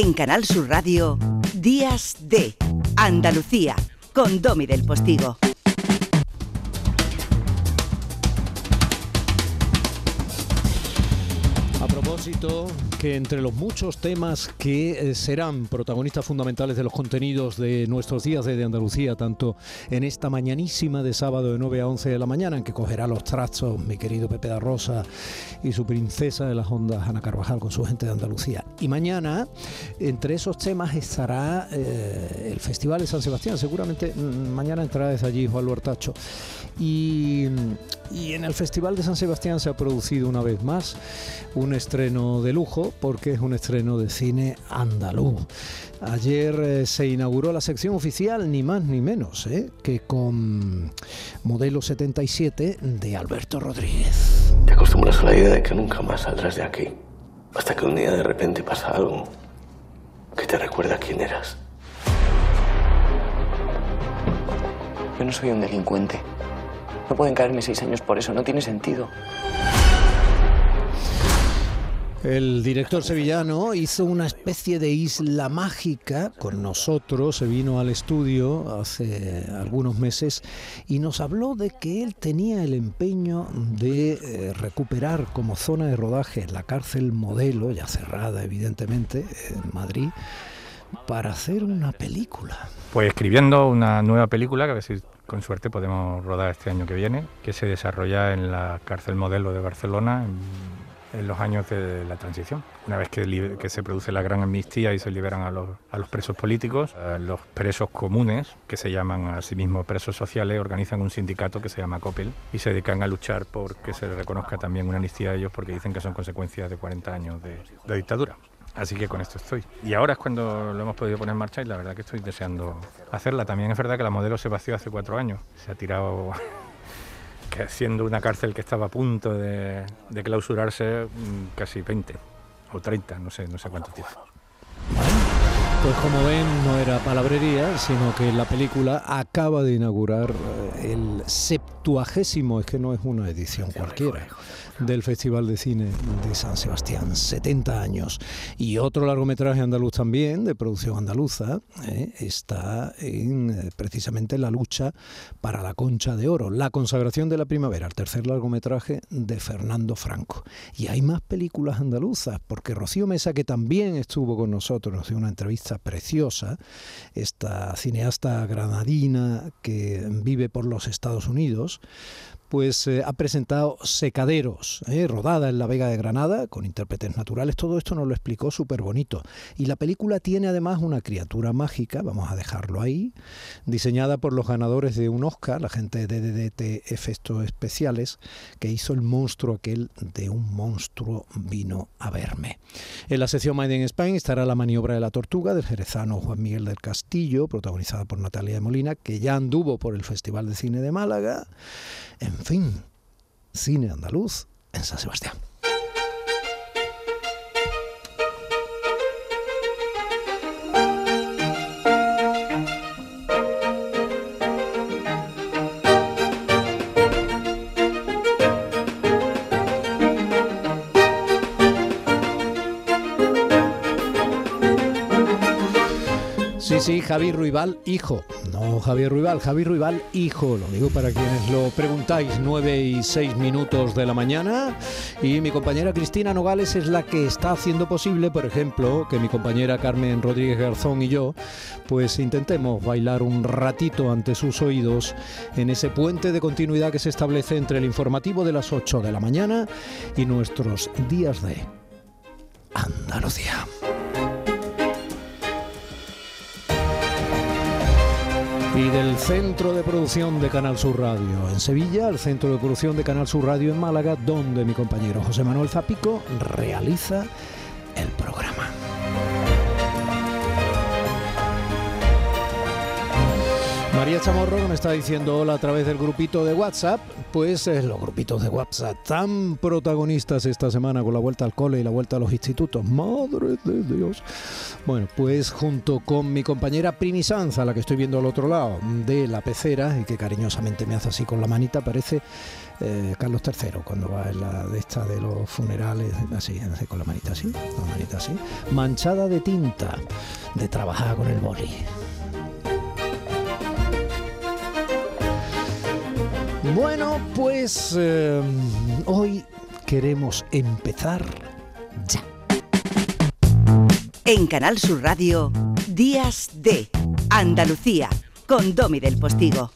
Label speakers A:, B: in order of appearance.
A: En Canal Sur Radio, Días de Andalucía, con Domi del Postigo.
B: A propósito, que entre los muchos temas que eh, serán protagonistas fundamentales de los contenidos de nuestros días de, Andalucía, tanto en esta mañanísima de sábado de 9 a 11 de la mañana, en que cogerá los trastos mi querido Pepe da Rosa y su princesa de las ondas, Ana Carvajal, con su gente de Andalucía. Y mañana, entre esos temas, estará eh, el Festival de San Sebastián. Seguramente mm, mañana entrará desde allí Juan Luertacho. Y, y en el Festival de San Sebastián se ha producido una vez más un estreno de lujo porque es un estreno de cine andaluz. Ayer eh, se inauguró la sección oficial, ni más ni menos, eh, que con Modelo 77 de Alberto Rodríguez.
C: Te acostumbras a la idea de que nunca más saldrás de aquí, hasta que un día de repente pasa algo que te recuerda quién eras.
D: Yo no soy un delincuente. No pueden caerme seis años por eso, no tiene sentido.
B: El director sevillano hizo una especie de isla mágica con nosotros, se vino al estudio hace algunos meses y nos habló de que él tenía el empeño de eh, recuperar como zona de rodaje la cárcel modelo, ya cerrada evidentemente, en Madrid, para hacer una película.
E: Pues escribiendo una nueva película, que a ver si con suerte podemos rodar este año que viene, que se desarrolla en la cárcel modelo de Barcelona los años de la transición. Una vez que, que, se produce la gran amnistía y se liberan a los, a los presos políticos, los presos comunes, que se llaman a sí mismos presos sociales, organizan un sindicato que se llama COPEL y se dedican a luchar por que se reconozca también una amnistía a ellos porque dicen que son consecuencias de 40 años de, de dictadura. Así que con esto estoy. Y ahora es cuando lo hemos podido poner en marcha y la verdad que estoy deseando hacerla. También es verdad que la modelo se vació hace cuatro años. Se ha tirado que siendo una cárcel que estaba a punto de, clausurarse mm, casi 20 o 30, no sé, no sé cuánto.
B: Pues como ven, no era palabrería, sino que la película acaba de inaugurar eh, el septuagésimo, es que no es una edición cualquiera, del Festival de Cine de San Sebastián, 70 años. Y otro largometraje andaluz también, de producción andaluza, eh, está en eh, precisamente la lucha para la concha de oro, la consagración de la primavera, el tercer largometraje de Fernando Franco. Y hay más películas andaluzas, porque Rocío Mesa, que también estuvo con nosotros, nos dio una entrevista preciosa, esta cineasta granadina que vive por los Estados Unidos, pessoas. Pues eh, ha presentado Secaderos, eh, rodada en la Vega de Granada, con intérpretes naturales. Todo esto nos lo explicó súper bonito. Y la película tiene además una criatura mágica, vamos a dejarlo ahí, diseñada por los ganadores de un Oscar, la gente de DDT Efectos Especiales, que hizo el monstruo aquel de un monstruo vino a verme. En la sección Made in Spain estará La maniobra de la tortuga del jerezano Juan Miguel del Castillo, protagonizada por Natalia de Molina, que ya anduvo por el Festival de Cine de Málaga. En fin, cine andaluz en San Sebastián. Sí, Javier Ruibal, hijo. No Javier Ruibal, Javier Ruibal, hijo. Lo digo para quienes lo preguntáis. 9 y 6 minutos de la mañana. Y mi compañera Cristina Nogales es la que está haciendo posible, por ejemplo, que mi compañera Carmen Rodríguez Garzón y yo, pues intentemos bailar un ratito ante sus oídos en ese puente de continuidad que se establece entre el informativo de las 8 de la mañana y nuestros días de Andalucía. Y del centro de producción de Canal Sur Radio en Sevilla, al centro de producción de Canal Sur Radio en Málaga, donde mi compañero José Manuel Zapico realiza el programa. María Chamorro me está diciendo hola a través del grupito de WhatsApp. Pues eh, los grupitos de WhatsApp tan protagonistas esta semana con la vuelta al cole y la vuelta a los institutos. Madre de Dios. Bueno, pues junto con mi compañera Primi Sanza, la que estoy viendo al otro lado de la pecera y que cariñosamente me hace así con la manita, parece eh, Carlos III cuando va en la de esta de los funerales, así, así con la manita así, la manita así, manchada de tinta, de trabajar con el boli. Bueno, pues eh, hoy queremos empezar ya.
A: En Canal Sur Radio, Días de Andalucía, con Domi del Postigo.